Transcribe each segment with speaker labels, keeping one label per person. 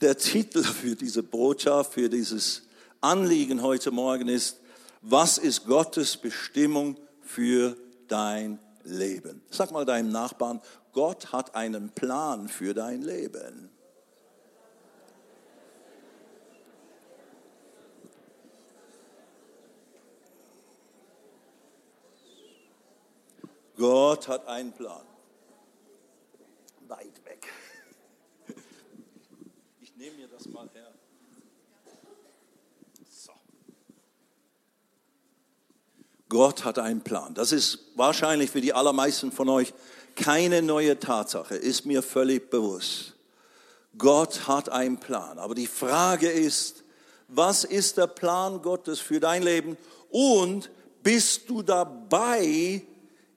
Speaker 1: der Titel für diese Botschaft, für dieses Anliegen heute Morgen ist, was ist Gottes Bestimmung für dein Leben? Sag mal deinem Nachbarn, Gott hat einen Plan für dein Leben. Gott hat einen Plan. Weit weg. Ich nehme mir das mal her. So. Gott hat einen Plan. Das ist wahrscheinlich für die allermeisten von euch keine neue Tatsache, ist mir völlig bewusst. Gott hat einen Plan. Aber die Frage ist, was ist der Plan Gottes für dein Leben? Und bist du dabei,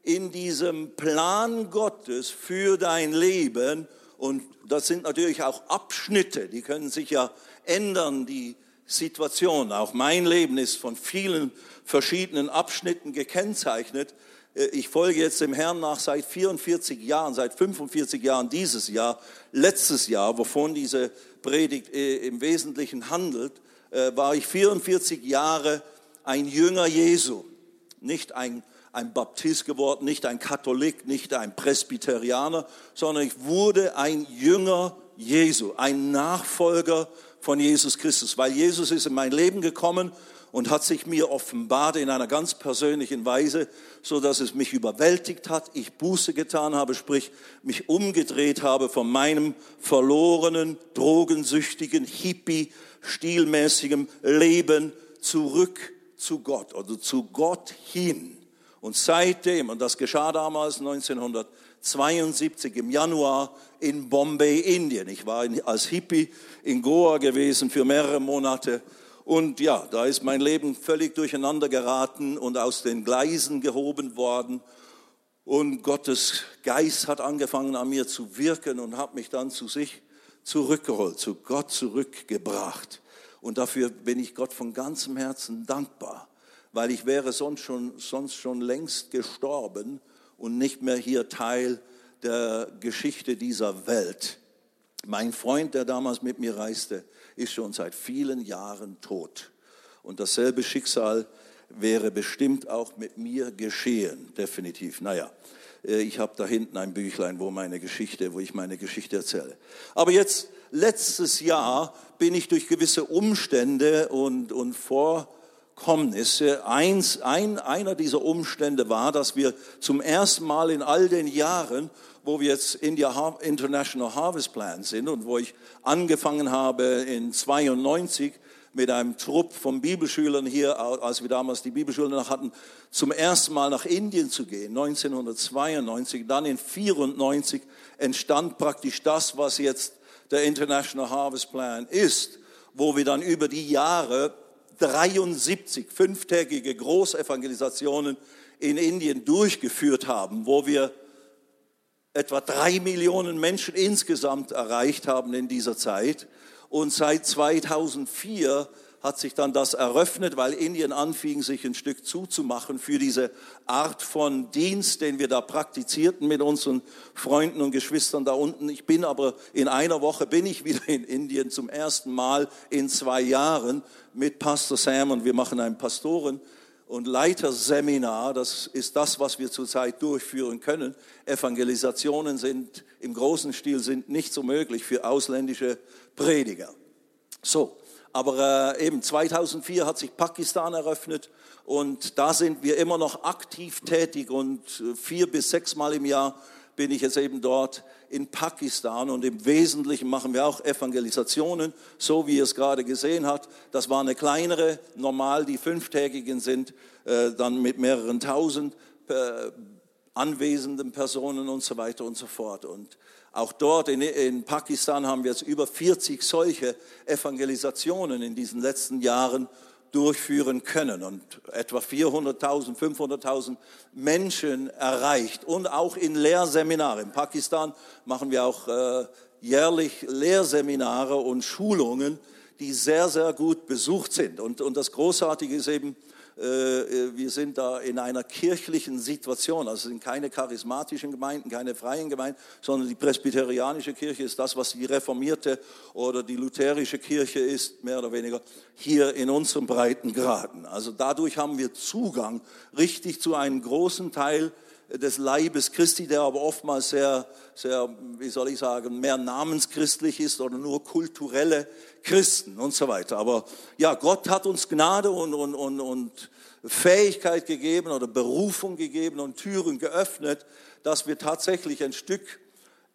Speaker 1: in diesem Plan Gottes für dein Leben. Und das sind natürlich auch Abschnitte, die können sich ja ändern, die Situation. Auch mein Leben ist von vielen verschiedenen Abschnitten gekennzeichnet. Äh, ich folge jetzt dem Herrn nach seit 44 Jahren, seit 45 Jahren dieses Jahr, letztes Jahr, wovon diese Predigt äh, im Wesentlichen handelt, äh, war ich 44 Jahre ein Jünger Jesu, nicht ein ein Baptist geworden, nicht ein Katholik, nicht ein Presbyterianer, sondern ich wurde ein Jünger Jesu, ein Nachfolger von Jesus Christus, weil Jesus ist in mein Leben gekommen und hat sich mir offenbart in einer ganz persönlichen Weise, so dass es mich überwältigt hat, ich Buße getan habe, sprich mich umgedreht habe von meinem verlorenen, drogensüchtigen, hippie, stilmäßigem Leben zurück zu Gott oder zu Gott hin. Und seitdem, und das geschah damals 1972 im Januar in Bombay, Indien. Ich war als Hippie in Goa gewesen für mehrere Monate. Und ja, da ist mein Leben völlig durcheinander geraten und aus den Gleisen gehoben worden. Und Gottes Geist hat angefangen an mir zu wirken und hat mich dann zu sich zurückgeholt, zu Gott zurückgebracht. Und dafür bin ich Gott von ganzem Herzen dankbar weil ich wäre sonst schon, sonst schon längst gestorben und nicht mehr hier Teil der Geschichte dieser Welt. Mein Freund, der damals mit mir reiste, ist schon seit vielen Jahren tot. Und dasselbe Schicksal wäre bestimmt auch mit mir geschehen, definitiv. Naja, äh, ich habe da hinten ein Büchlein, wo meine Geschichte, wo ich meine Geschichte erzähle. Aber jetzt, letztes Jahr bin ich durch gewisse Umstände und, und vor Kommnisse. Eins, ein, einer dieser Umstände war, dass wir zum ersten Mal in all den Jahren, wo wir jetzt India International Harvest Plan sind und wo ich angefangen habe in 92 mit einem Trupp von Bibelschülern hier, als wir damals die Bibelschüler noch hatten, zum ersten Mal nach Indien zu gehen, 1992. Dann in 94 entstand praktisch das, was jetzt der International Harvest Plan ist, wo wir dann über die Jahre 73 fünftägige Großevangelisationen in Indien durchgeführt haben, wo wir etwa drei Millionen Menschen insgesamt erreicht haben in dieser Zeit. Und seit 2004 hat sich dann das eröffnet, weil Indien anfing, sich ein Stück zuzumachen für diese Art von Dienst, den wir da praktizierten mit unseren Freunden und Geschwistern da unten. Ich bin aber in einer Woche bin ich wieder in Indien zum ersten Mal in zwei Jahren mit Pastor Sam und wir machen ein Pastoren und Leiterseminar. Das ist das, was wir zurzeit durchführen können. Evangelisationen sind im großen Stil sind nicht so möglich für ausländische Prediger. So, aber äh, eben 2004 hat sich Pakistan eröffnet und da sind wir immer noch aktiv tätig und äh, vier bis sechs Mal im Jahr bin ich jetzt eben dort in Pakistan und im Wesentlichen machen wir auch Evangelisationen, so wie ihr es gerade gesehen habt. Das war eine kleinere, normal die fünftägigen sind, äh, dann mit mehreren tausend äh, anwesenden Personen und so weiter und so fort. Und auch dort in, in Pakistan haben wir jetzt über 40 solche Evangelisationen in diesen letzten Jahren durchführen können und etwa 400.000, 500.000 Menschen erreicht und auch in Lehrseminaren. In Pakistan machen wir auch äh, jährlich Lehrseminare und Schulungen, die sehr, sehr gut besucht sind. Und, und das Großartige ist eben, wir sind da in einer kirchlichen Situation. Also es sind keine charismatischen Gemeinden, keine freien Gemeinden, sondern die presbyterianische Kirche ist das, was die reformierte oder die lutherische Kirche ist, mehr oder weniger hier in unserem Breitengraden. Also dadurch haben wir Zugang richtig zu einem großen Teil des Leibes Christi, der aber oftmals sehr, sehr, wie soll ich sagen, mehr namenschristlich ist oder nur kulturelle Christen und so weiter. Aber ja, Gott hat uns Gnade und, und, und, und Fähigkeit gegeben oder Berufung gegeben und Türen geöffnet, dass wir tatsächlich ein Stück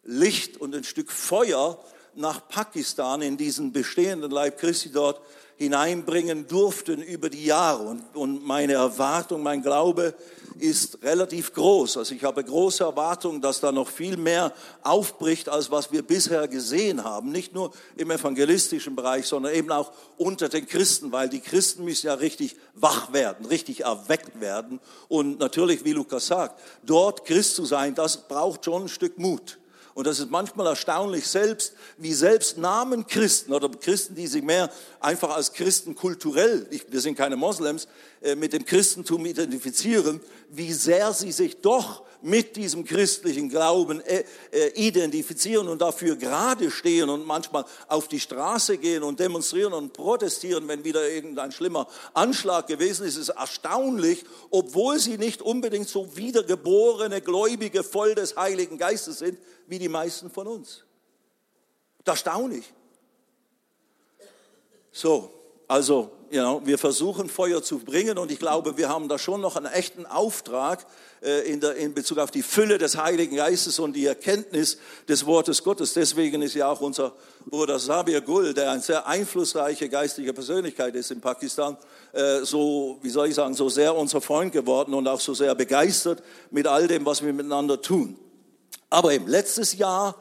Speaker 1: Licht und ein Stück Feuer nach Pakistan in diesen bestehenden Leib Christi dort hineinbringen durften über die Jahre. Und, und meine Erwartung, mein Glaube ist relativ groß. Also ich habe große Erwartungen, dass da noch viel mehr aufbricht, als was wir bisher gesehen haben. Nicht nur im evangelistischen Bereich, sondern eben auch unter den Christen, weil die Christen müssen ja richtig wach werden, richtig erweckt werden. Und natürlich, wie Lukas sagt, dort Christ zu sein, das braucht schon ein Stück Mut. Und das ist manchmal erstaunlich selbst, wie selbst Namen Christen oder Christen, die sich mehr einfach als Christen kulturell, wir sind keine Moslems, mit dem Christentum identifizieren, wie sehr sie sich doch mit diesem christlichen Glauben äh, äh, identifizieren und dafür gerade stehen und manchmal auf die Straße gehen und demonstrieren und protestieren, wenn wieder irgendein schlimmer Anschlag gewesen ist, ist erstaunlich, obwohl sie nicht unbedingt so wiedergeborene Gläubige voll des Heiligen Geistes sind, wie die meisten von uns. Erstaunlich. So, also you know, wir versuchen Feuer zu bringen und ich glaube, wir haben da schon noch einen echten Auftrag äh, in, der, in Bezug auf die Fülle des Heiligen Geistes und die Erkenntnis des Wortes Gottes. Deswegen ist ja auch unser Bruder Sabir Gul, der eine sehr einflussreiche geistige Persönlichkeit ist in Pakistan, äh, so, wie soll ich sagen, so sehr unser Freund geworden und auch so sehr begeistert mit all dem, was wir miteinander tun. Aber eben letztes Jahr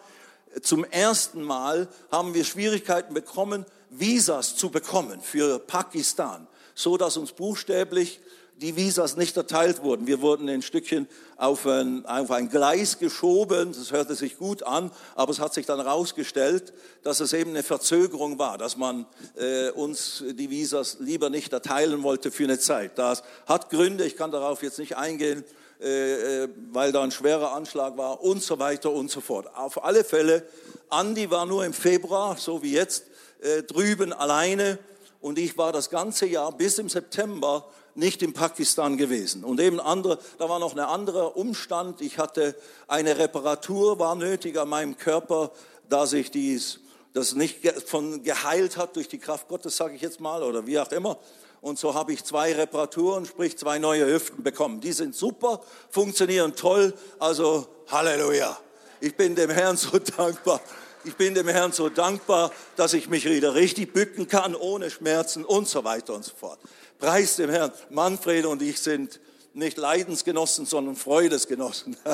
Speaker 1: zum ersten Mal haben wir Schwierigkeiten bekommen, Visas zu bekommen für Pakistan, so dass uns buchstäblich die Visas nicht erteilt wurden. Wir wurden ein Stückchen auf ein, auf ein Gleis geschoben. Das hörte sich gut an, aber es hat sich dann herausgestellt, dass es eben eine Verzögerung war, dass man äh, uns die Visas lieber nicht erteilen wollte für eine Zeit. Das hat Gründe, ich kann darauf jetzt nicht eingehen, äh, äh weil da ein schwerer Anschlag war und so weiter und so fort. Auf alle Fälle, Andi war nur im Februar, so wie jetzt, äh, drüben alleine und ich war das ganze Jahr bis im September nicht in Pakistan gewesen. Und eben andere, da war noch ein anderer Umstand. Ich hatte eine Reparatur, war nötig an meinem Körper, da sich dies, das nicht von geheilt hat durch die Kraft Gottes, sage ich jetzt mal, oder wie auch immer. Und so habe ich zwei Reparaturen, sprich zwei neue Hüften bekommen. Die sind super, funktionieren toll. Also Halleluja. Ich bin dem Herrn so dankbar. Ich bin dem Herrn so dankbar, dass ich mich wieder richtig bücken kann, ohne Schmerzen und so weiter und so fort. Preis dem Herrn. Manfred und ich sind nicht Leidensgenossen, sondern Freudesgenossen.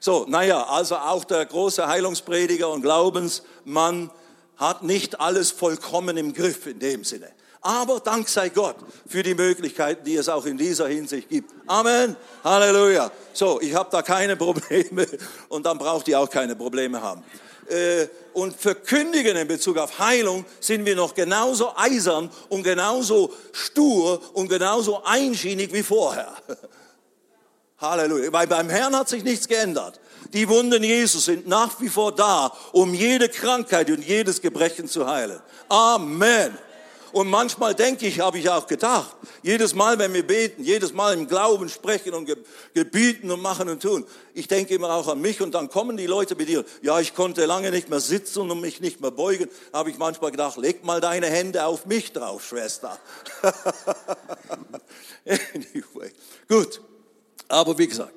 Speaker 1: so, naja, also auch der große Heilungsprediger und Glaubensmann hat nicht alles vollkommen im Griff in dem Sinne. Aber Dank sei Gott für die Möglichkeiten, die es auch in dieser Hinsicht gibt. Amen. Halleluja. So, ich habe da keine Probleme und dann braucht ihr auch keine Probleme haben. Äh, und verkündigen in Bezug auf Heilung sind wir noch genauso eisern und genauso stur und genauso einschienig wie vorher. Halleluja. Weil beim Herrn hat sich nichts geändert. Die Wunden Jesus sind nach wie vor da, um jede Krankheit und jedes Gebrechen zu heilen. Amen. Und manchmal denke ich, habe ich auch gedacht, jedes Mal, wenn wir beten, jedes Mal im Glauben sprechen und gebieten und machen und tun, ich denke immer auch an mich und dann kommen die Leute mit dir, ja, ich konnte lange nicht mehr sitzen und mich nicht mehr beugen, habe ich manchmal gedacht, leg mal deine Hände auf mich drauf, Schwester. anyway, gut. Aber wie gesagt,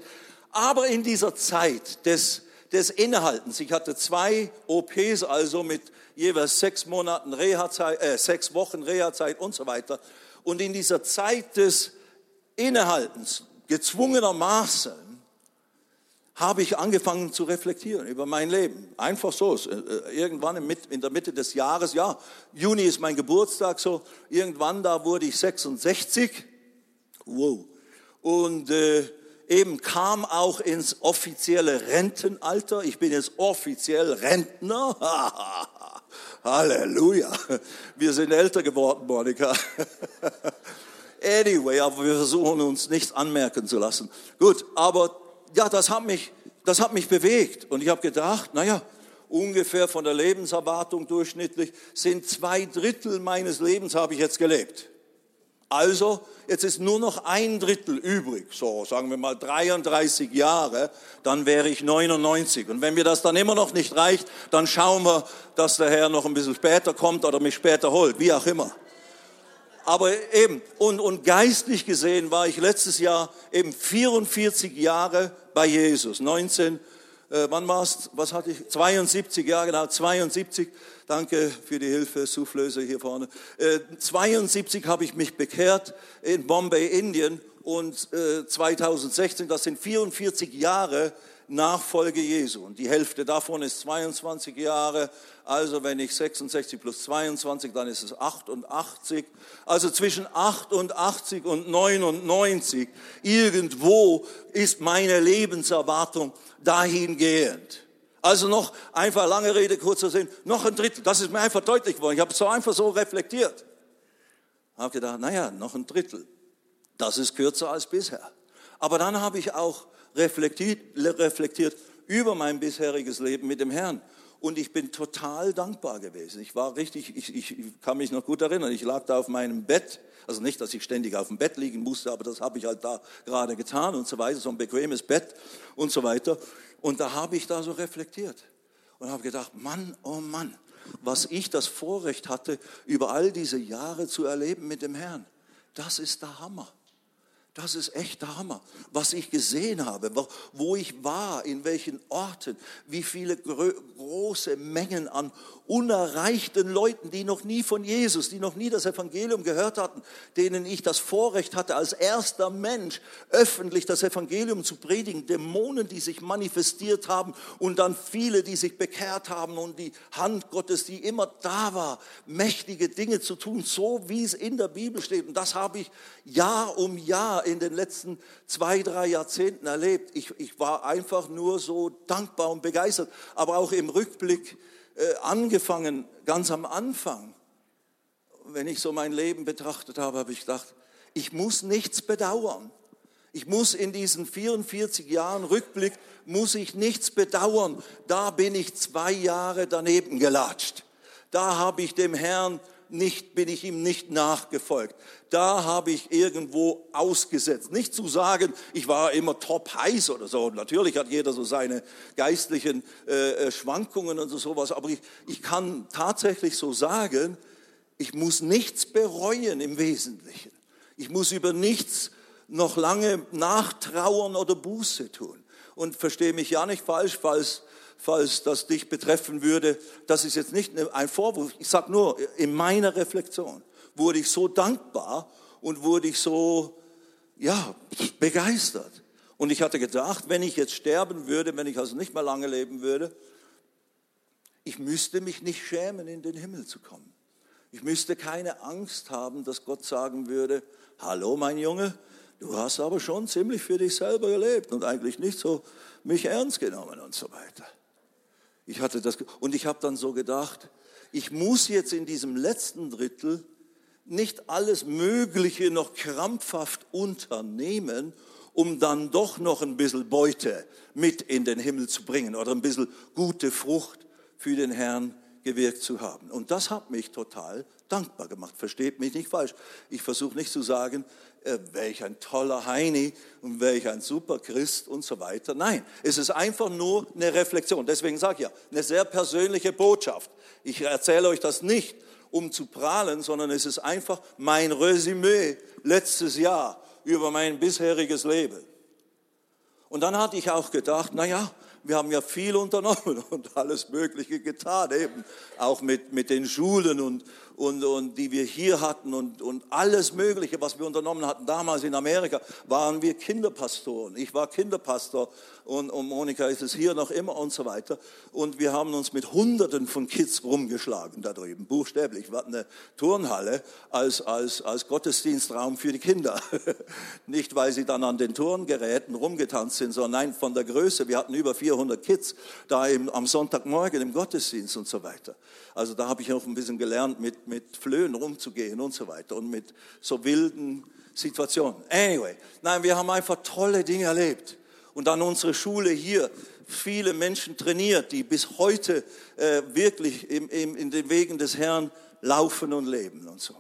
Speaker 1: aber in dieser Zeit des, des Innehaltens, ich hatte zwei OPs also mit jeweils sechs Monaten Reha-Zeit, äh, sechs Wochen Reha-Zeit und so weiter. Und in dieser Zeit des Innehaltens, gezwungenermaßen, habe ich angefangen zu reflektieren über mein Leben. Einfach so, äh, irgendwann in der Mitte des Jahres, ja, Juni ist mein Geburtstag, so irgendwann da wurde ich 66. Wow. Und äh, eben kam auch ins offizielle Rentenalter. Ich bin jetzt offiziell Rentner. Halleluja. Wir sind älter geworden, Monika. Anyway, aber wir versuchen uns nichts anmerken zu lassen. Gut, aber ja, das hat mich, das hat mich bewegt. Und ich habe gedacht, naja, ungefähr von der Lebenserwartung durchschnittlich sind zwei Drittel meines Lebens habe ich jetzt gelebt. Also, jetzt ist nur noch ein Drittel übrig, so sagen wir mal 33 Jahre, dann wäre ich 99. Und wenn mir das dann immer noch nicht reicht, dann schauen wir, dass der Herr noch ein bisschen später kommt oder mich später holt, wie auch immer. Aber eben, und, und geistlich gesehen war ich letztes Jahr eben 44 Jahre bei Jesus. 19, äh, wann war's? Was hatte ich? 72 Jahre, genau, 72. Danke für die Hilfe, Soufflöse hier vorne. Äh, 72 habe ich mich bekehrt in Bombay, Indien. Und äh, 2016, das sind 44 Jahre Nachfolge Jesu. Und die Hälfte davon ist 22 Jahre. Also wenn ich 66 plus 22, dann ist es 88. Also zwischen 88 und 99 irgendwo ist meine Lebenserwartung dahingehend. Also noch einfach lange Rede, kurzer Sinn, noch ein Drittel. Das ist mir einfach deutlich geworden. Ich habe es so einfach so reflektiert. Habe gedacht, naja, noch ein Drittel. Das ist kürzer als bisher. Aber dann habe ich auch reflektiert, reflektiert über mein bisheriges Leben mit dem Herrn. Und ich bin total dankbar gewesen. Ich war richtig, ich, ich, kann mich noch gut erinnern, ich lag da auf meinem Bett. Also nicht, dass ich ständig auf dem Bett liegen musste, aber das habe ich halt da gerade getan und so weiter, so ein bequemes Bett und so weiter. Und da habe ich da so reflektiert und habe gedacht, Mann, oh Mann, was ich das Vorrecht hatte, über all diese Jahre zu erleben mit dem Herrn. Das ist der Hammer. Das ist echt der Hammer, was ich gesehen habe, wo ich war, in welchen Orten, wie viele große Mengen an unerreichten Leuten, die noch nie von Jesus, die noch nie das Evangelium gehört hatten, denen ich das Vorrecht hatte, als erster Mensch öffentlich das Evangelium zu predigen, Dämonen, die sich manifestiert haben und dann viele, die sich bekehrt haben und die Hand Gottes, die immer da war, mächtige Dinge zu tun, so wie es in der Bibel steht. Und das habe ich Jahr um Jahr in den letzten zwei, drei Jahrzehnten erlebt. Ich, ich war einfach nur so dankbar und begeistert, aber auch im Rückblick, äh, angefangen, ganz am Anfang, wenn ich so mein Leben betrachtet habe, habe ich gedacht, ich muss nichts bedauern. Ich muss in diesen 44 Jahren Rückblick, muss ich nichts bedauern. Da bin ich zwei Jahre daneben gelatscht. Da habe ich dem Herrn nicht, bin ich ihm nicht nachgefolgt. Da habe ich irgendwo ausgesetzt. Nicht zu sagen, ich war immer top heiß oder so. Natürlich hat jeder so seine geistlichen äh, äh, Schwankungen und so sowas. Aber ich, ich kann tatsächlich so sagen, ich muss nichts bereuen im Wesentlichen. Ich muss über nichts noch lange nachtrauern oder Buße tun. Und verstehe mich ja nicht falsch, falls falls das dich betreffen würde. Das ist jetzt nicht ein Vorwurf. Ich sage nur, in meiner Reflexion wurde ich so dankbar und wurde ich so, ja, begeistert. Und ich hatte gedacht, wenn ich jetzt sterben würde, wenn ich also nicht mehr lange leben würde, ich müsste mich nicht schämen, in den Himmel zu kommen. Ich müsste keine Angst haben, dass Gott sagen würde, hallo mein Junge, du hast aber schon ziemlich für dich selber gelebt und eigentlich nicht so mich ernst genommen und so weiter. Ich hatte das, und ich habe dann so gedacht, ich muss jetzt in diesem letzten Drittel nicht alles Mögliche noch krampfhaft unternehmen, um dann doch noch ein bisschen Beute mit in den Himmel zu bringen oder ein bisschen gute Frucht für den Herrn gewirkt zu haben. Und das hat mich total dankbar gemacht. Versteht mich nicht falsch. Ich versuche nicht zu sagen, äh, welch ein toller Heini und welch ein super Christ und so weiter. Nein, es ist einfach nur eine Reflexion. Deswegen sage ich ja, eine sehr persönliche Botschaft. Ich erzähle euch das nicht, um zu prahlen, sondern es ist einfach mein Resümee letztes Jahr über mein bisheriges Leben. Und dann hatte ich auch gedacht, na ja, wir haben ja viel unternommen und alles Mögliche getan, eben auch mit, mit den Schulen und, und, und die wir hier hatten und, und alles Mögliche, was wir unternommen hatten. Damals in Amerika waren wir Kinderpastoren. Ich war Kinderpastor und, und Monika ist es hier noch immer und so weiter. Und wir haben uns mit Hunderten von Kids rumgeschlagen da drüben, buchstäblich. Wir hatten eine Turnhalle als, als, als Gottesdienstraum für die Kinder. Nicht, weil sie dann an den Turngeräten rumgetanzt sind, sondern nein, von der Größe. Wir hatten über 400 400 Kids da im, am Sonntagmorgen im Gottesdienst und so weiter. Also da habe ich auch ein bisschen gelernt, mit, mit Flöhen rumzugehen und so weiter und mit so wilden Situationen. Anyway, nein, wir haben einfach tolle Dinge erlebt. Und dann unsere Schule hier, viele Menschen trainiert, die bis heute äh, wirklich im, im, in den Wegen des Herrn laufen und leben und so.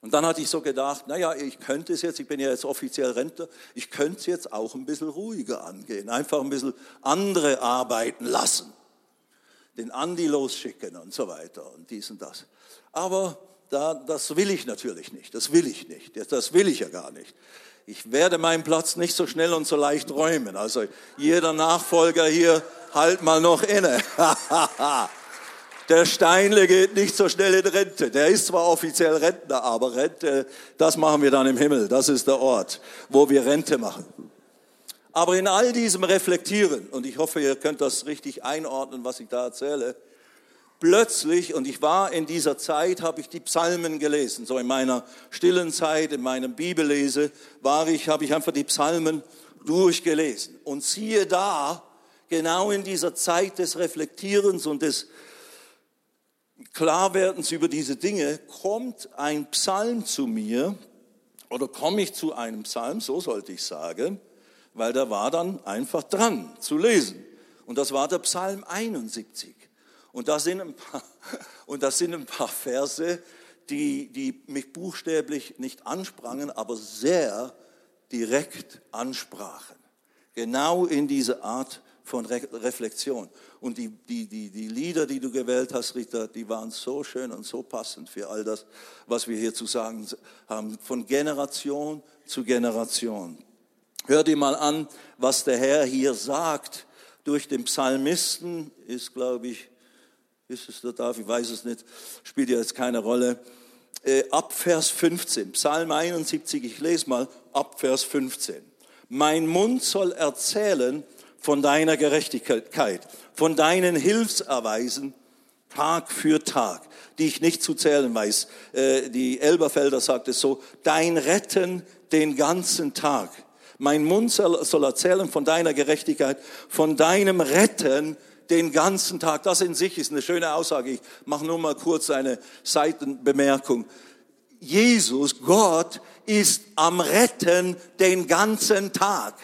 Speaker 1: Und dann hatte ich so gedacht, naja, ich könnte es jetzt, ich bin ja jetzt offiziell Rentner, ich könnte es jetzt auch ein bisschen ruhiger angehen, einfach ein bisschen andere arbeiten lassen, den Andi losschicken und so weiter und dies und das. Aber da, das will ich natürlich nicht, das will ich nicht, das will ich ja gar nicht. Ich werde meinen Platz nicht so schnell und so leicht räumen. Also jeder Nachfolger hier, halt mal noch inne. Der Steinle geht nicht so schnell in Rente. Der ist zwar offiziell Rentner, aber Rente, das machen wir dann im Himmel. Das ist der Ort, wo wir Rente machen. Aber in all diesem Reflektieren, und ich hoffe, ihr könnt das richtig einordnen, was ich da erzähle, plötzlich, und ich war in dieser Zeit, habe ich die Psalmen gelesen. So in meiner stillen Zeit, in meinem Bibellese, war ich, habe ich einfach die Psalmen durchgelesen. Und siehe da, genau in dieser Zeit des Reflektierens und des Klarwerdens über diese Dinge, kommt ein Psalm zu mir, oder komme ich zu einem Psalm, so sollte ich sagen, weil der war dann einfach dran zu lesen. Und das war der Psalm 71. Und das sind ein paar, und das sind ein paar Verse, die, die mich buchstäblich nicht ansprangen, aber sehr direkt ansprachen. Genau in diese Art von Re Reflexion. Und die, die, die, die Lieder, die du gewählt hast, Rita, die waren so schön und so passend für all das, was wir hier zu sagen haben, von Generation zu Generation. Hör dir mal an, was der Herr hier sagt durch den Psalmisten, ist, glaube ich, ist es der David, ich weiß es nicht, spielt ja jetzt keine Rolle. Äh, ab Vers 15, Psalm 71, ich lese mal ab Vers 15. Mein Mund soll erzählen von deiner Gerechtigkeit, von deinen Hilfserweisen Tag für Tag, die ich nicht zu zählen weiß. Äh, die Elberfelder sagt es so, dein Retten den ganzen Tag. Mein Mund soll erzählen von deiner Gerechtigkeit, von deinem Retten den ganzen Tag. Das in sich ist eine schöne Aussage. Ich mache nur mal kurz eine Seitenbemerkung. Jesus, Gott, ist am Retten den ganzen Tag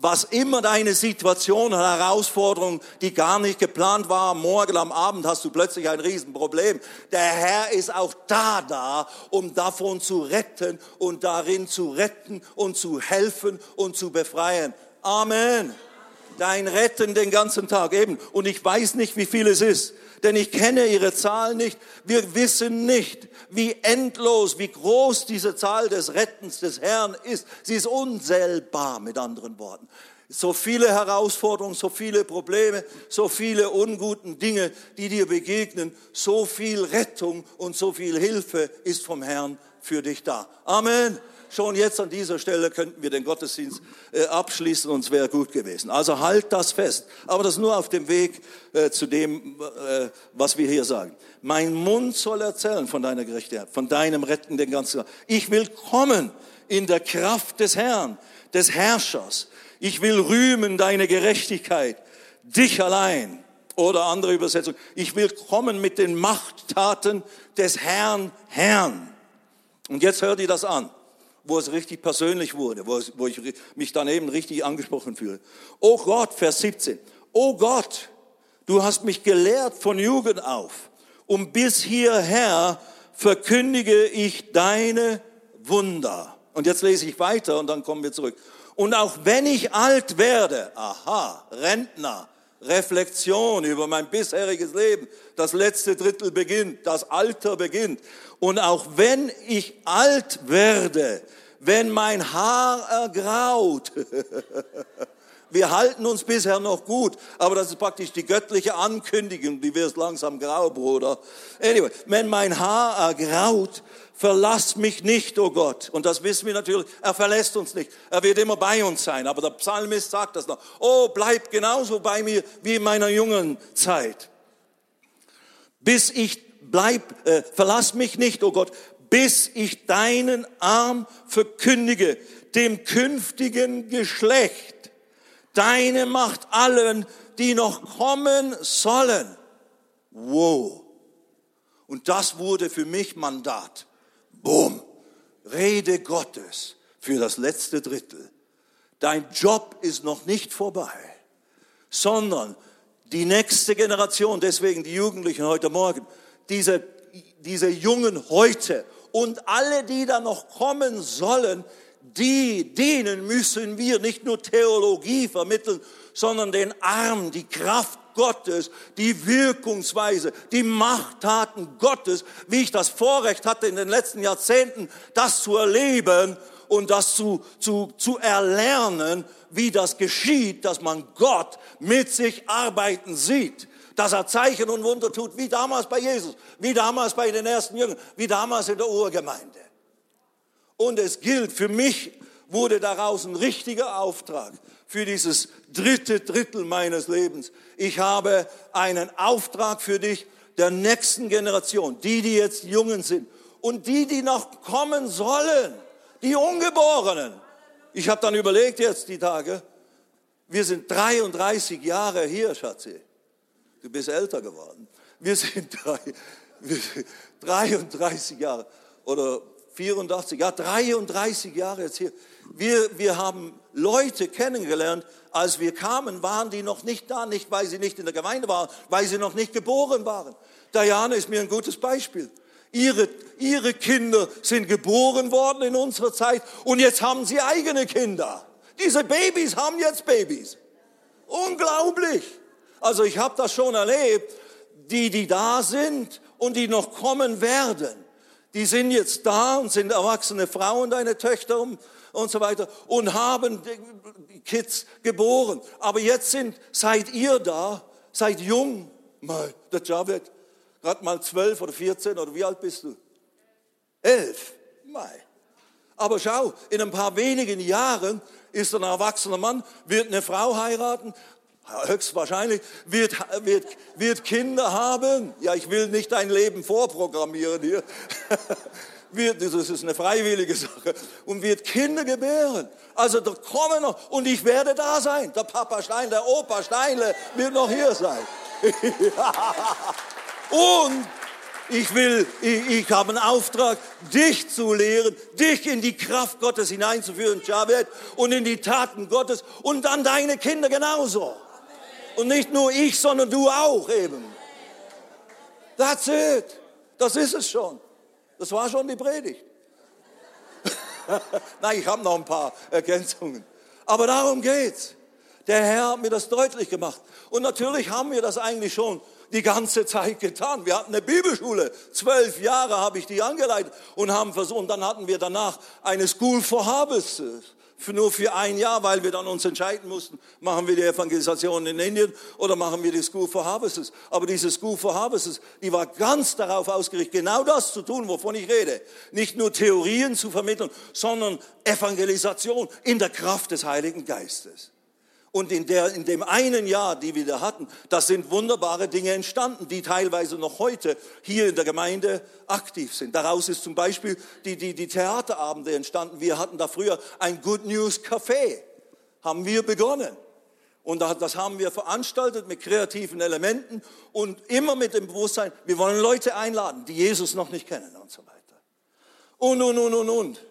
Speaker 1: was immer deine Situation, Herausforderung, die gar nicht geplant war, morgen am Abend hast du plötzlich ein Riesenproblem. Der Herr ist auch da da, um davon zu retten und darin zu retten und zu helfen und zu befreien. Amen. Dein Retten den ganzen Tag eben. Und ich weiß nicht, wie viel es ist denn ich kenne ihre Zahl nicht. Wir wissen nicht, wie endlos, wie groß diese Zahl des Rettens des Herrn ist. Sie ist unzählbar, mit anderen Worten. So viele Herausforderungen, so viele Probleme, so viele unguten Dinge, die dir begegnen, so viel Rettung und so viel Hilfe ist vom Herrn für dich da. Amen schon jetzt an dieser Stelle könnten wir den Gottesdienst äh, abschließen und es wäre gut gewesen. Also halt das fest. Aber das nur auf dem Weg äh, zu dem, äh, was wir hier sagen. Mein Mund soll erzählen von deiner Gerechtigkeit, von deinem Retten den ganzen Tag. Ich will kommen in der Kraft des Herrn, des Herrschers. Ich will rühmen deine Gerechtigkeit, dich allein. Oder andere Übersetzung. Ich will kommen mit den Machttaten des Herrn, Herrn. Und jetzt hört ihr das an wo es richtig persönlich wurde, wo, es, wo ich mich daneben richtig angesprochen fühle. Oh Gott, Vers 17. Oh Gott, du hast mich gelehrt von Jugend auf. Und bis hierher verkündige ich deine Wunder. Und jetzt lese ich weiter und dann kommen wir zurück. Und auch wenn ich alt werde, aha, Rentner, Reflexion über mein bisheriges Leben, das letzte Drittel beginnt, das Alter beginnt. Und auch wenn ich alt werde, wenn mein Haar ergraut, wir halten uns bisher noch gut, aber das ist praktisch die göttliche Ankündigung, die wirst langsam grau, Bruder. Anyway, wenn mein Haar ergraut, verlass mich nicht, oh Gott. Und das wissen wir natürlich, er verlässt uns nicht. Er wird immer bei uns sein. Aber der Psalmist sagt das noch. Oh, bleib genauso bei mir wie in meiner jungen Zeit. Bis ich bleib, äh, verlass mich nicht, oh Gott, bis ich deinen Arm verkündige, dem künftigen Geschlecht deine Macht allen, die noch kommen sollen. Wow. Und das wurde für mich Mandat. Boom. Rede Gottes für das letzte Drittel. Dein Job ist noch nicht vorbei, sondern die nächste Generation, deswegen die Jugendlichen heute Morgen, diese, diese Jungen heute und alle, die da noch kommen sollen, die, denen müssen wir nicht nur Theologie vermitteln, sondern den Arm, die Kraft Gottes, die Wirkungsweise, die Machttaten Gottes, wie ich das Vorrecht hatte in den letzten Jahrzehnten, das zu erleben und das zu, zu, zu erlernen, wie das geschieht, dass man Gott mit sich arbeiten sieht dass er Zeichen und Wunder tut, wie damals bei Jesus, wie damals bei den ersten Jüngern, wie damals in der Urgemeinde. Und es gilt, für mich wurde daraus ein richtiger Auftrag für dieses dritte Drittel meines Lebens. Ich habe einen Auftrag für dich der nächsten Generation, die, die jetzt Jungen sind und die, die noch kommen sollen, die Ungeborenen. Ich habe dann überlegt jetzt die Tage, wir sind 33 Jahre hier, Schatzi. Du bist älter geworden. Wir sind drei, wir sind 33 Jahre oder 84, ja 33 Jahre jetzt hier. Wir, wir haben Leute kennengelernt, als wir kamen, waren die noch nicht da, nicht weil sie nicht in der Gemeinde waren, weil sie noch nicht geboren waren. Diane ist mir ein gutes Beispiel. Ihre, ihre Kinder sind geboren worden in unserer Zeit und jetzt haben sie eigene Kinder. Diese Babys haben jetzt Babys. Unglaublich. Also ich habe das schon erlebt, die, die da sind und die noch kommen werden die sind jetzt da und sind erwachsene Frauen, deine Töchter und so weiter, und haben Kids geboren. Aber jetzt sind, seid ihr da, seid jung, mal, der Javed, gerade mal zwölf oder vierzehn oder wie alt bist du? Elf, mal. Aber schau, in ein paar wenigen Jahren ist ein erwachsener Mann, wird eine Frau heiraten, höchstwahrscheinlich, wird, wird, wird Kinder haben. Ja, ich will nicht dein Leben vorprogrammieren hier. wird, das ist eine freiwillige Sache. Und wird Kinder gebären. Also da kommen noch, und ich werde da sein. Der Papa Stein, der Opa Steinle wird noch hier sein. und ich will, ich, ich habe einen Auftrag, dich zu lehren, dich in die Kraft Gottes hineinzuführen, Javed, und in die Taten Gottes und dann deine Kinder genauso. Und nicht nur ich, sondern du auch eben. That's it. Das ist es schon. Das war schon die Predigt. Nein, ich habe noch ein paar Ergänzungen. Aber darum geht's. Der Herr hat mir das deutlich gemacht. Und natürlich haben wir das eigentlich schon die ganze Zeit getan. Wir hatten eine Bibelschule. Zwölf Jahre habe ich die angeleitet und haben versucht. Und dann hatten wir danach eine School for Harvests für nur für ein Jahr, weil wir dann uns entscheiden mussten, machen wir die Evangelisation in Indien oder machen wir die School for Harvests. Aber diese School for Harvests, die war ganz darauf ausgerichtet, genau das zu tun, wovon ich rede. Nicht nur Theorien zu vermitteln, sondern Evangelisation in der Kraft des Heiligen Geistes. Und in, der, in dem einen Jahr, die wir da hatten, da sind wunderbare Dinge entstanden, die teilweise noch heute hier in der Gemeinde aktiv sind. Daraus ist zum Beispiel die, die, die Theaterabende entstanden. Wir hatten da früher ein Good News Café, haben wir begonnen. Und das haben wir veranstaltet mit kreativen Elementen und immer mit dem Bewusstsein, wir wollen Leute einladen, die Jesus noch nicht kennen und so weiter. Und, und, und, und, und.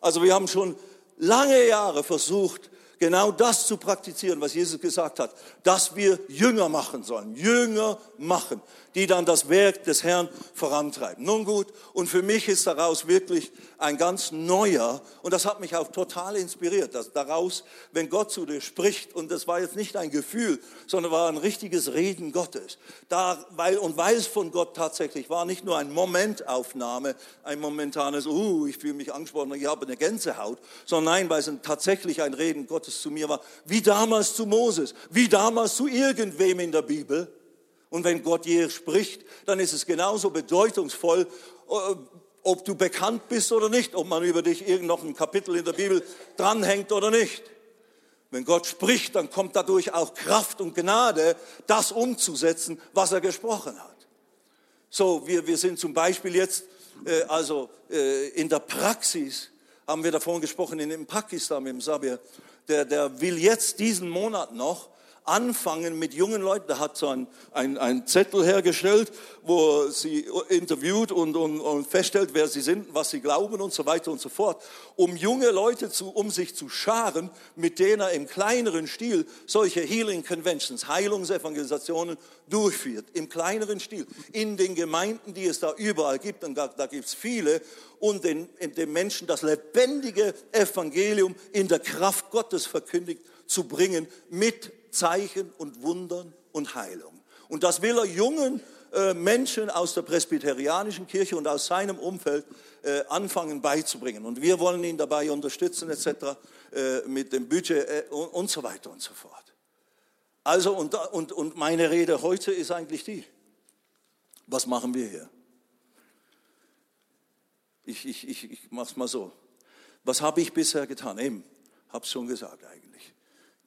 Speaker 1: Also wir haben schon lange Jahre versucht, genau das zu praktizieren, was Jesus gesagt hat, dass wir Jünger machen sollen, Jünger machen, die dann das Werk des Herrn vorantreiben. Nun gut, und für mich ist daraus wirklich ein ganz neuer, und das hat mich auch total inspiriert, dass daraus, wenn Gott zu dir spricht, und das war jetzt nicht ein Gefühl, sondern war ein richtiges Reden Gottes, da, weil, und weil es von Gott tatsächlich war, nicht nur eine Momentaufnahme, ein momentanes, uh, ich fühle mich angesprochen, ich habe eine Gänsehaut, sondern nein, weil es tatsächlich ein Reden Gottes zu mir war, wie damals zu Moses, wie damals zu irgendwem in der Bibel, und wenn Gott je spricht, dann ist es genauso bedeutungsvoll, äh, ob du bekannt bist oder nicht, ob man über dich irgend noch ein Kapitel in der Bibel dranhängt oder nicht. Wenn Gott spricht, dann kommt dadurch auch Kraft und Gnade, das umzusetzen, was er gesprochen hat. So, wir, wir sind zum Beispiel jetzt, äh, also äh, in der Praxis, haben wir davon gesprochen, in, in Pakistan, im Sabir, der, der will jetzt diesen Monat noch anfangen mit jungen Leuten. Der hat so einen ein Zettel hergestellt, wo sie interviewt und, und, und feststellt, wer sie sind, was sie glauben und so weiter und so fort, um junge Leute zu, um sich zu scharen, mit denen er im kleineren Stil solche Healing Conventions, Heilungsevangelisationen durchführt, im kleineren Stil, in den Gemeinden, die es da überall gibt, und da, da gibt es viele, und den, den Menschen das lebendige Evangelium in der Kraft Gottes verkündigt zu bringen mit Zeichen und Wundern und Heilung. Und das will er jungen äh, Menschen aus der presbyterianischen Kirche und aus seinem Umfeld äh, anfangen beizubringen. Und wir wollen ihn dabei unterstützen etc. Äh, mit dem Budget und so weiter und so fort. Also und, und, und meine Rede heute ist eigentlich die, was machen wir hier? Ich, ich, ich, ich mache es mal so. Was habe ich bisher getan? Eben, habe es schon gesagt eigentlich.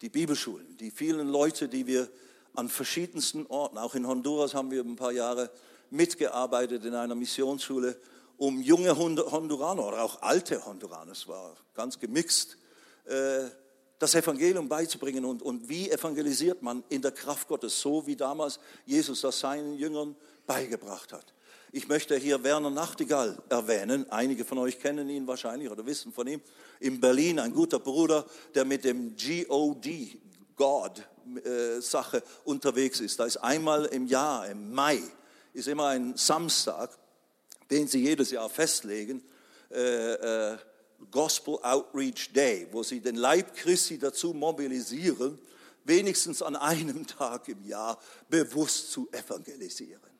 Speaker 1: Die Bibelschulen, die vielen Leute, die wir an verschiedensten Orten, auch in Honduras haben wir ein paar Jahre mitgearbeitet in einer Missionsschule, um junge Honduraner oder auch alte Honduraner, es war ganz gemixt, äh, das Evangelium beizubringen und, und wie evangelisiert man in der Kraft Gottes, so wie damals Jesus das seinen Jüngern beigebracht hat. Ich möchte hier Werner Nachtigall erwähnen. Einige von euch kennen ihn wahrscheinlich oder wissen von ihm. In Berlin ein guter Bruder, der mit dem GOD, God, äh, Sache unterwegs ist. Da ist einmal im Jahr, im Mai, ist immer ein Samstag, den sie jedes Jahr festlegen, äh, äh, Gospel Outreach Day, wo sie den Leib Christi dazu mobilisieren, wenigstens an einem Tag im Jahr bewusst zu evangelisieren.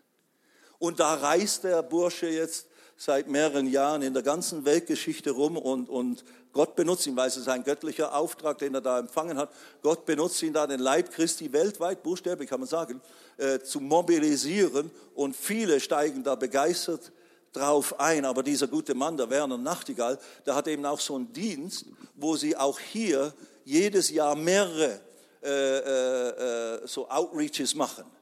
Speaker 1: Und da reist der Bursche jetzt seit mehreren Jahren in der ganzen Weltgeschichte rum und, und Gott benutzt ihn, weil es ist ein göttlicher Auftrag, den er da empfangen hat. Gott benutzt ihn da, den Leib Christi weltweit, buchstäblich kann man sagen, äh, zu mobilisieren und viele steigen da begeistert drauf ein. Aber dieser gute Mann, der Werner Nachtigall, der hat eben auch so einen Dienst, wo sie auch hier jedes Jahr mehrere äh, äh, äh so Outreaches machen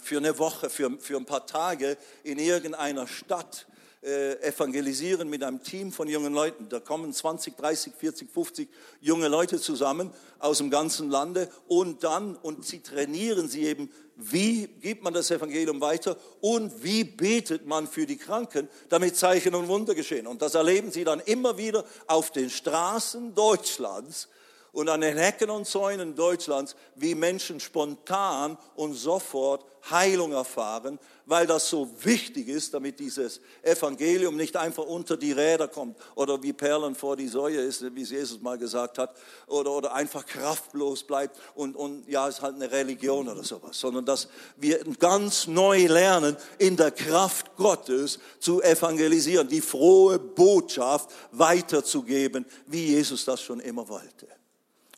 Speaker 1: für eine Woche, für, für ein paar Tage in irgendeiner Stadt äh, evangelisieren mit einem Team von jungen Leuten. Da kommen 20, 30, 40, 50 junge Leute zusammen aus dem ganzen Lande und dann, und sie trainieren sie eben, wie gibt man das Evangelium weiter und wie betet man für die Kranken, damit Zeichen und Wunder geschehen. Und das erleben sie dann immer wieder auf den Straßen Deutschlands und an den Hecken und Zäunen Deutschlands, wie Menschen spontan und sofort Heilung erfahren, weil das so wichtig ist, damit dieses Evangelium nicht einfach unter die Räder kommt oder wie Perlen vor die Säue ist, wie es Jesus mal gesagt hat, oder, oder einfach kraftlos bleibt und, und ja, ist halt eine Religion oder sowas, sondern dass wir ganz neu lernen, in der Kraft Gottes zu evangelisieren, die frohe Botschaft weiterzugeben, wie Jesus das schon immer wollte.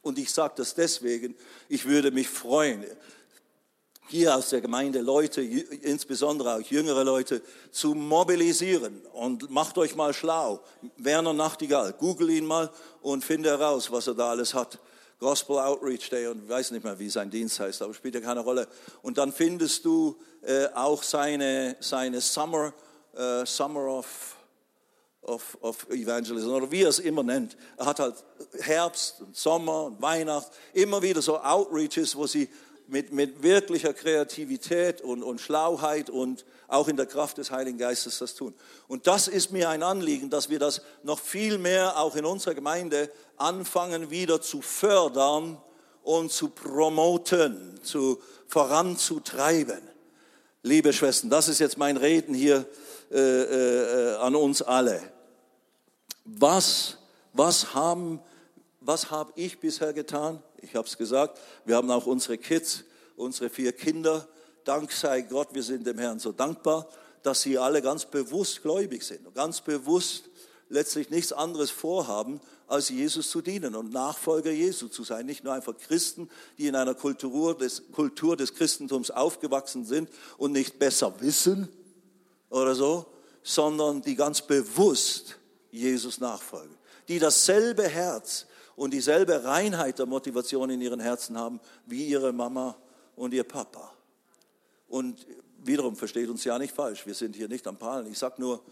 Speaker 1: Und ich sage das deswegen, ich würde mich freuen, hier aus der Gemeinde Leute, insbesondere auch jüngere Leute, zu mobilisieren. Und macht euch mal schlau. Werner Nachtigall, google ihn mal und finde heraus, was er da alles hat. Gospel Outreach Day und ich weiß nicht mehr, wie sein Dienst heißt, aber spielt ja keine Rolle. Und dann findest du äh, auch seine, seine Summer, äh, Summer of of, of Evangelism oder wie er es immer nennt. Er hat halt Herbst und Sommer und Weihnacht, immer wieder so Outreaches, wo sie mit, mit wirklicher Kreativität und, und Schlauheit und auch in der Kraft des Heiligen Geistes das tun. Und das ist mir ein Anliegen, dass wir das noch viel mehr auch in unserer Gemeinde anfangen wieder zu fördern und zu promoten, zu voranzutreiben. Liebe Schwestern, das ist jetzt mein Reden hier äh, äh, an uns alle was, was haben, was habe ich bisher getan? Ich habe es gesagt, wir haben auch unsere Kids, unsere vier Kinder. Dank sei Gott, wir sind dem Herrn so dankbar, dass sie alle ganz bewusst gläubig sind und ganz bewusst letztlich nichts anderes vorhaben, als Jesus zu dienen und Nachfolger Jesu zu sein. Nicht nur einfach Christen, die in einer Kultur des, Kultur des Christentums aufgewachsen sind und nicht besser wissen oder so, sondern die ganz bewusst Jesus nachfolgen, die dasselbe Herz und dieselbe Reinheit der Motivation in ihren Herzen haben wie ihre Mama und ihr Papa. Und wiederum versteht uns ja nicht falsch, wir sind hier nicht am Palen. Ich sage nur,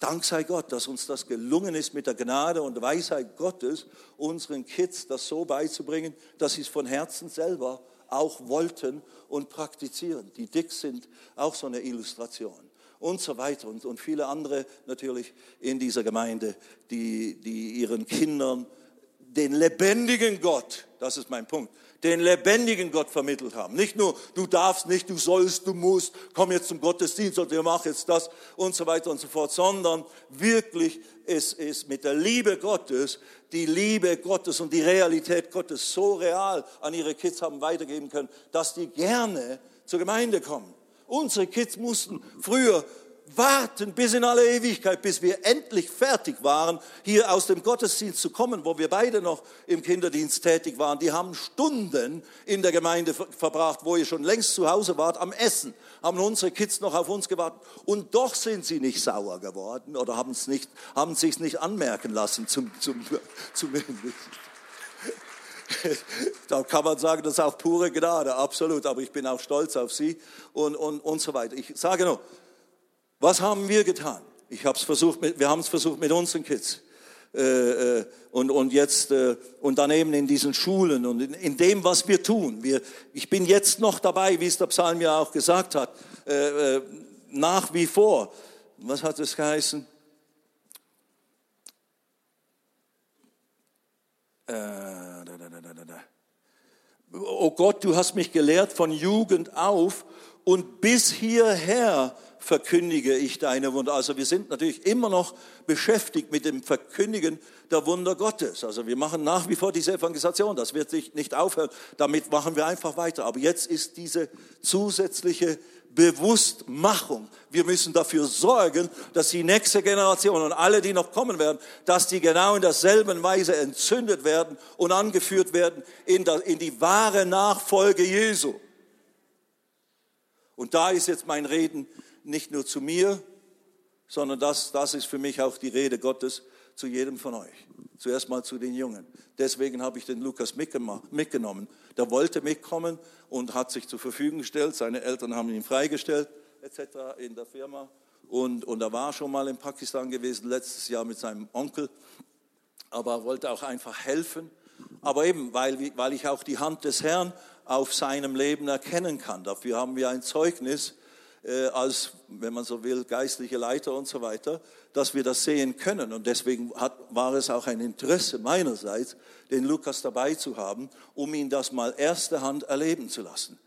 Speaker 1: Dank sei Gott, dass uns das gelungen ist, mit der Gnade und Weisheit Gottes unseren Kids das so beizubringen, dass sie es von Herzen selber auch wollten und praktizieren. Die Dicks sind auch so eine Illustration und so weiter und, und viele andere natürlich in dieser Gemeinde, die, die ihren Kindern den lebendigen Gott, das ist mein Punkt, den lebendigen Gott vermittelt haben. Nicht nur, du darfst nicht, du sollst, du musst, komm jetzt zum Gottesdienst oder mach jetzt das und so weiter und so fort, sondern wirklich es ist mit der Liebe Gottes, die Liebe Gottes und die Realität Gottes so real an ihre Kids haben weitergeben können, dass die gerne zur Gemeinde kommen. Unsere Kids mussten früher warten bis in alle Ewigkeit, bis wir endlich fertig waren, hier aus dem Gottesdienst zu kommen, wo wir beide noch im Kinderdienst tätig waren. Die haben Stunden in der Gemeinde verbracht, wo ihr schon längst zu Hause wart, am Essen, haben unsere Kids noch auf uns gewartet. Und doch sind sie nicht sauer geworden oder haben es nicht, haben sich nicht anmerken lassen, zum, zum, zumindest. da kann man sagen, das ist auch pure Gnade, absolut. Aber ich bin auch stolz auf Sie und, und, und so weiter. Ich sage nur, was haben wir getan? Ich hab's versucht mit, wir haben es versucht mit unseren Kids. Äh, äh, und, und jetzt äh, und daneben in diesen Schulen und in, in dem, was wir tun. Wir, ich bin jetzt noch dabei, wie es der Psalm ja auch gesagt hat, äh, äh nach wie vor. Was hat es geheißen? Äh, oh Gott, du hast mich gelehrt von Jugend auf und bis hierher verkündige ich deine Wunder. Also wir sind natürlich immer noch beschäftigt mit dem Verkündigen der Wunder Gottes. Also wir machen nach wie vor diese Evangelisation. Das wird sich nicht aufhören. Damit machen wir einfach weiter. Aber jetzt ist diese zusätzliche Bewusstmachung. Wir müssen dafür sorgen, dass die nächste Generation und alle, die noch kommen werden, dass die genau in derselben Weise entzündet werden und angeführt werden in, die wahre Nachfolge Jesu. Und da ist jetzt mein Reden nicht nur zu mir, sondern das, das ist für mich auch die Rede Gottes zu jedem von euch. Zuerst mal zu den Jungen. Deswegen habe ich den Lukas mitgenommen. Der wollte mitkommen und hat sich zur Verfügung gestellt. Seine Eltern haben ihn freigestellt, etc. in der Firma. Und, und er war schon mal in Pakistan gewesen, letztes Jahr mit seinem Onkel. Aber er wollte auch einfach helfen. Aber eben, weil, weil ich auch die Hand des Herrn auf seinem Leben erkennen kann. Dafür haben wir ein Zeugnis als, wenn man so will, geistliche Leiter und so weiter, dass wir das sehen können. Und deswegen hat, war es auch ein Interesse meinerseits, den Lukas dabei zu haben, um ihn das mal erste Hand erleben zu lassen.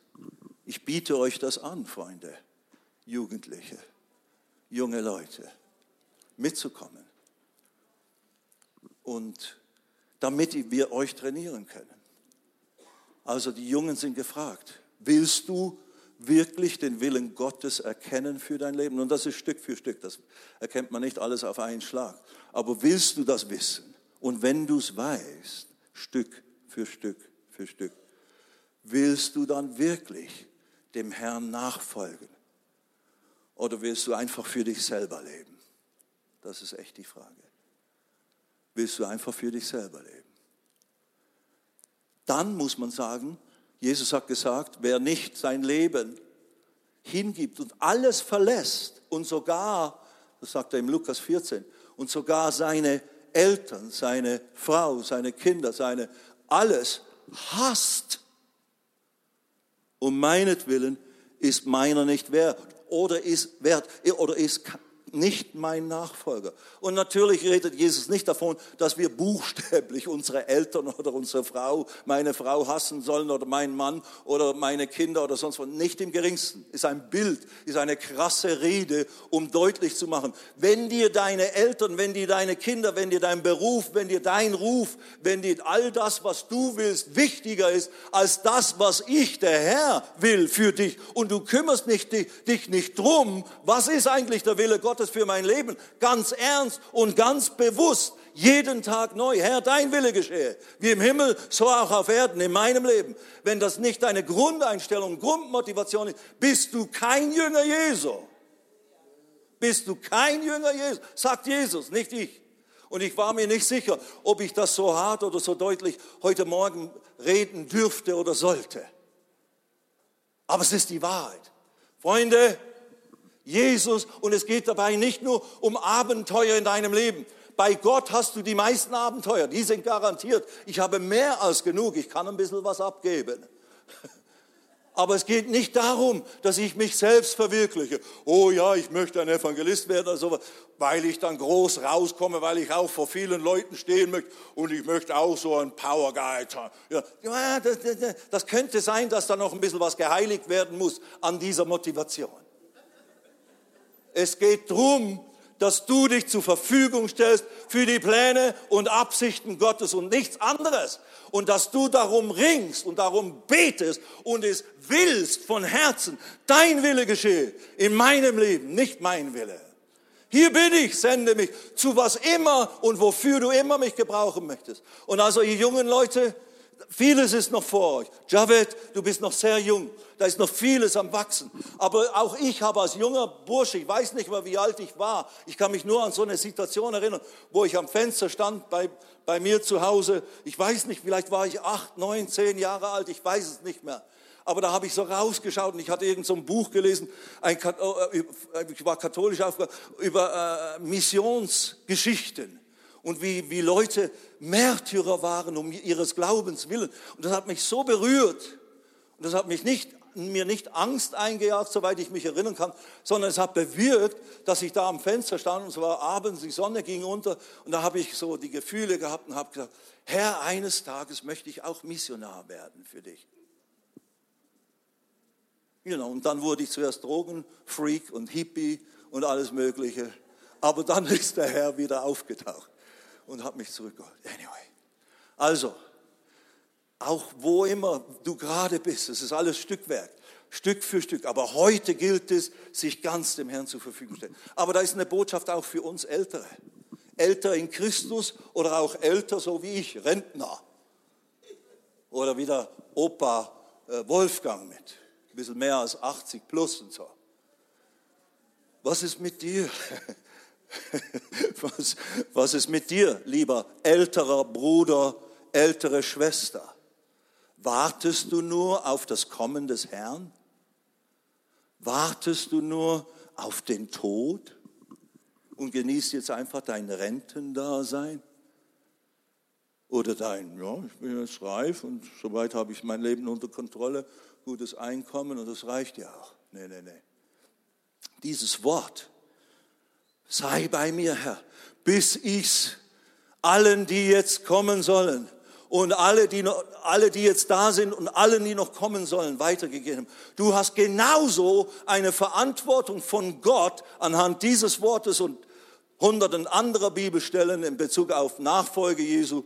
Speaker 1: Ich biete euch das an, Freunde, Jugendliche, junge Leute, mitzukommen. Und damit wir euch trainieren können. Also die Jungen sind gefragt, willst du wirklich den Willen Gottes erkennen für dein Leben. Und das ist Stück für Stück, das erkennt man nicht alles auf einen Schlag. Aber willst du das wissen? Und wenn du es weißt, Stück für Stück für Stück, willst du dann wirklich dem Herrn nachfolgen? Oder willst du einfach für dich selber leben? Das ist echt die Frage. Willst du einfach für dich selber leben? Dann muss man sagen, Jesus hat gesagt, wer nicht sein Leben hingibt und alles verlässt und sogar, das sagt er im Lukas 14, und sogar seine Eltern, seine Frau, seine Kinder, seine alles hasst, um meinetwillen ist meiner nicht wert oder ist wert oder ist nicht mein Nachfolger. Und natürlich redet Jesus nicht davon, dass wir buchstäblich unsere Eltern oder unsere Frau, meine Frau hassen sollen oder meinen Mann oder meine Kinder oder sonst was. Nicht im geringsten. Ist ein Bild, ist eine krasse Rede, um deutlich zu machen, wenn dir deine Eltern, wenn dir deine Kinder, wenn dir dein Beruf, wenn dir dein Ruf, wenn dir all das, was du willst, wichtiger ist als das, was ich, der Herr, will für dich und du kümmerst dich, dich nicht drum, was ist eigentlich der Wille Gottes? Gottes für mein Leben ganz ernst und ganz bewusst jeden Tag neu. Herr, dein Wille geschehe, wie im Himmel, so auch auf Erden, in meinem Leben. Wenn das nicht deine Grundeinstellung, Grundmotivation ist, bist du kein Jünger Jesu. Bist du kein Jünger Jesu, sagt Jesus, nicht ich. Und ich war mir nicht sicher, ob ich das so hart oder so deutlich heute Morgen reden dürfte oder sollte. Aber es ist die Wahrheit. Freunde, Jesus und es geht dabei nicht nur um Abenteuer in deinem Leben. Bei Gott hast du die meisten Abenteuer, die sind garantiert. Ich habe mehr als genug, ich kann ein bisschen was abgeben. Aber es geht nicht darum, dass ich mich selbst verwirkliche. Oh ja, ich möchte ein Evangelist werden oder so, weil ich dann groß rauskomme, weil ich auch vor vielen Leuten stehen möchte und ich möchte auch so ein Power Guide haben. Ja, das, das, das könnte sein, dass da noch ein bisschen was geheiligt werden muss an dieser Motivation. Es geht darum, dass du dich zur Verfügung stellst für die Pläne und Absichten Gottes und nichts anderes. Und dass du darum ringst und darum betest und es willst von Herzen, dein Wille geschehe in meinem Leben, nicht mein Wille. Hier bin ich, sende mich zu was immer und wofür du immer mich gebrauchen möchtest. Und also ihr jungen Leute, Vieles ist noch vor euch. Javed, du bist noch sehr jung. Da ist noch vieles am Wachsen. Aber auch ich habe als junger Bursche, ich weiß nicht mehr, wie alt ich war. Ich kann mich nur an so eine Situation erinnern, wo ich am Fenster stand bei, bei mir zu Hause. Ich weiß nicht, vielleicht war ich acht, neun, zehn Jahre alt. Ich weiß es nicht mehr. Aber da habe ich so rausgeschaut und ich hatte irgend so ein Buch gelesen, ein, äh, ich war katholisch aufgehört, über äh, Missionsgeschichten und wie, wie Leute Märtyrer waren um ihres Glaubens willen. Und das hat mich so berührt. Und das hat mich nicht, mir nicht Angst eingejagt, soweit ich mich erinnern kann, sondern es hat bewirkt, dass ich da am Fenster stand und es war abends, die Sonne ging unter und da habe ich so die Gefühle gehabt und habe gesagt, Herr, eines Tages möchte ich auch Missionar werden für dich. Genau, und dann wurde ich zuerst Drogenfreak und Hippie und alles Mögliche. Aber dann ist der Herr wieder aufgetaucht und habe mich zurückgeholt. Anyway. Also, auch wo immer du gerade bist, es ist alles Stückwerk, Stück für Stück. Aber heute gilt es, sich ganz dem Herrn zur Verfügung zu stellen. Aber da ist eine Botschaft auch für uns Ältere. Älter in Christus oder auch älter so wie ich, Rentner. Oder wie der Opa äh, Wolfgang mit. Ein bisschen mehr als 80 plus und so. Was ist mit dir? Was, was ist mit dir, lieber älterer Bruder, ältere Schwester? Wartest du nur auf das Kommen des Herrn? Wartest du nur auf den Tod und genießt jetzt einfach dein Rentendasein? Oder dein, ja, ich bin jetzt reif und soweit habe ich mein Leben unter Kontrolle, gutes Einkommen und das reicht ja auch. Nee, nee, nee. Dieses Wort sei bei mir, Herr, bis ich's allen, die jetzt kommen sollen und alle, die, noch, alle, die jetzt da sind und allen, die noch kommen sollen, weitergegeben. Du hast genauso eine Verantwortung von Gott anhand dieses Wortes und hunderten anderer Bibelstellen in Bezug auf Nachfolge Jesu,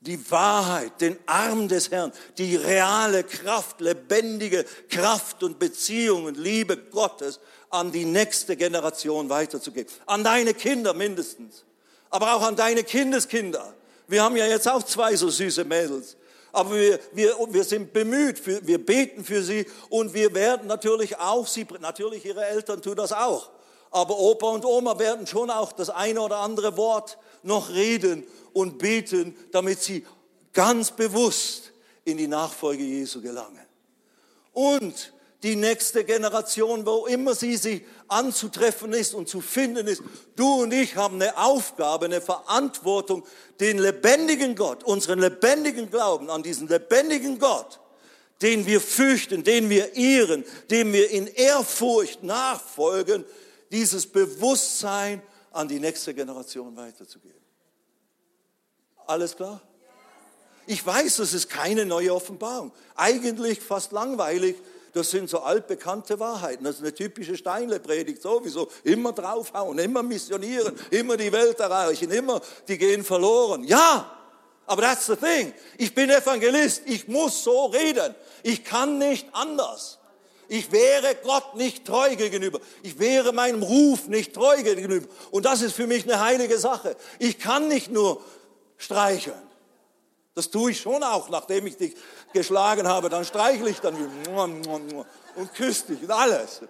Speaker 1: die Wahrheit, den Arm des Herrn, die reale Kraft, lebendige Kraft und Beziehung und Liebe Gottes an die nächste Generation weiterzugeben. An deine Kinder mindestens, aber auch an deine Kindeskinder. Wir haben ja jetzt auch zwei so süße Mädels. Aber wir, wir, wir sind bemüht, für, wir beten für sie und wir werden natürlich auch, sie, natürlich ihre Eltern tun das auch. Aber Opa und Oma werden schon auch das eine oder andere Wort noch reden und beten, damit sie ganz bewusst in die Nachfolge Jesu gelangen. Und die nächste Generation, wo immer sie sie anzutreffen ist und zu finden ist. Du und ich haben eine Aufgabe, eine Verantwortung, den lebendigen Gott, unseren lebendigen Glauben an diesen lebendigen Gott, den wir fürchten, den wir ehren, dem wir in Ehrfurcht nachfolgen, dieses Bewusstsein an die nächste Generation weiterzugeben. Alles klar? Ich weiß, das ist keine neue Offenbarung. Eigentlich fast langweilig, das sind so altbekannte Wahrheiten. Das ist eine typische Steinle-Predigt sowieso. Immer draufhauen, immer missionieren, immer die Welt erreichen, immer die gehen verloren. Ja, aber that's the thing. Ich bin Evangelist. Ich muss so reden. Ich kann nicht anders. Ich wäre Gott nicht treu gegenüber. Ich wäre meinem Ruf nicht treu gegenüber. Und das ist für mich eine heilige Sache. Ich kann nicht nur streicheln. Das tue ich schon auch, nachdem ich dich geschlagen habe. Dann streichle ich dann und küsse dich und alles.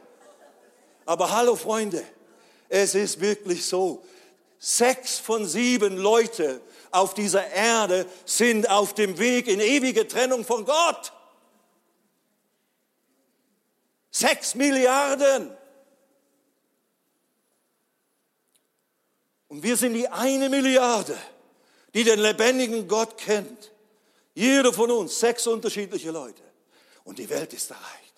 Speaker 1: Aber hallo Freunde, es ist wirklich so. Sechs von sieben Leute auf dieser Erde sind auf dem Weg in ewige Trennung von Gott. Sechs Milliarden. Und wir sind die eine Milliarde, die den lebendigen Gott kennt. Jeder von uns, sechs unterschiedliche Leute. Und die Welt ist erreicht.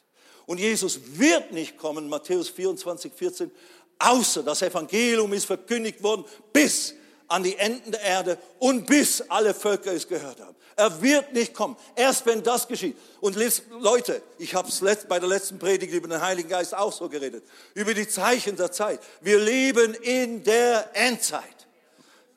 Speaker 1: Und Jesus wird nicht kommen, Matthäus 24, 14, außer das Evangelium ist verkündigt worden bis an die Enden der Erde und bis alle Völker es gehört haben. Er wird nicht kommen, erst wenn das geschieht. Und Leute, ich habe es bei der letzten Predigt über den Heiligen Geist auch so geredet, über die Zeichen der Zeit. Wir leben in der Endzeit.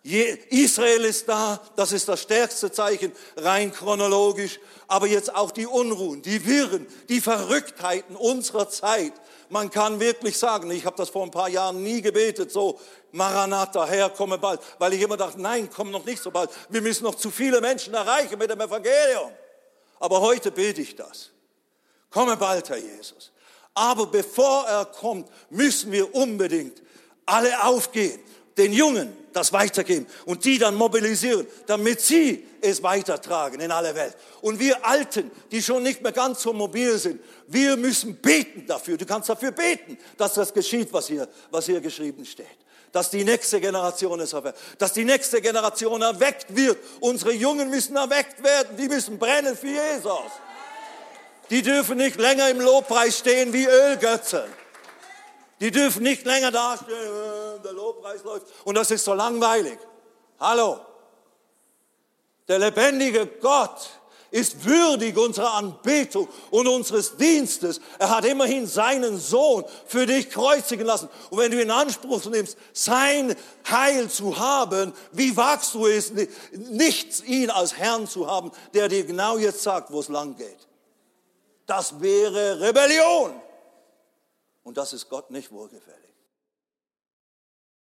Speaker 1: Israel ist da, das ist das stärkste Zeichen, rein chronologisch, aber jetzt auch die Unruhen, die Wirren, die Verrücktheiten unserer Zeit. Man kann wirklich sagen, ich habe das vor ein paar Jahren nie gebetet, so Maranatha, Herr, komme bald, weil ich immer dachte, nein, komm noch nicht so bald, wir müssen noch zu viele Menschen erreichen mit dem Evangelium. Aber heute bete ich das. Komme bald, Herr Jesus. Aber bevor er kommt, müssen wir unbedingt alle aufgehen den Jungen das weitergeben und die dann mobilisieren, damit sie es weitertragen in alle Welt. Und wir Alten, die schon nicht mehr ganz so mobil sind, wir müssen beten dafür. Du kannst dafür beten, dass das geschieht, was hier, was hier geschrieben steht. Dass die nächste Generation es erweckt, dass die nächste Generation erweckt wird. Unsere Jungen müssen erweckt werden, die müssen brennen für Jesus. Die dürfen nicht länger im Lobpreis stehen wie Ölgötzen. Die dürfen nicht länger dastehen, der Lobpreis läuft und das ist so langweilig. Hallo. Der lebendige Gott ist würdig unserer Anbetung und unseres Dienstes. Er hat immerhin seinen Sohn für dich kreuzigen lassen. Und wenn du in Anspruch nimmst, sein Heil zu haben, wie wagst du es, nicht ihn als Herrn zu haben, der dir genau jetzt sagt, wo es lang geht? Das wäre Rebellion. Und das ist Gott nicht wohlgefällig.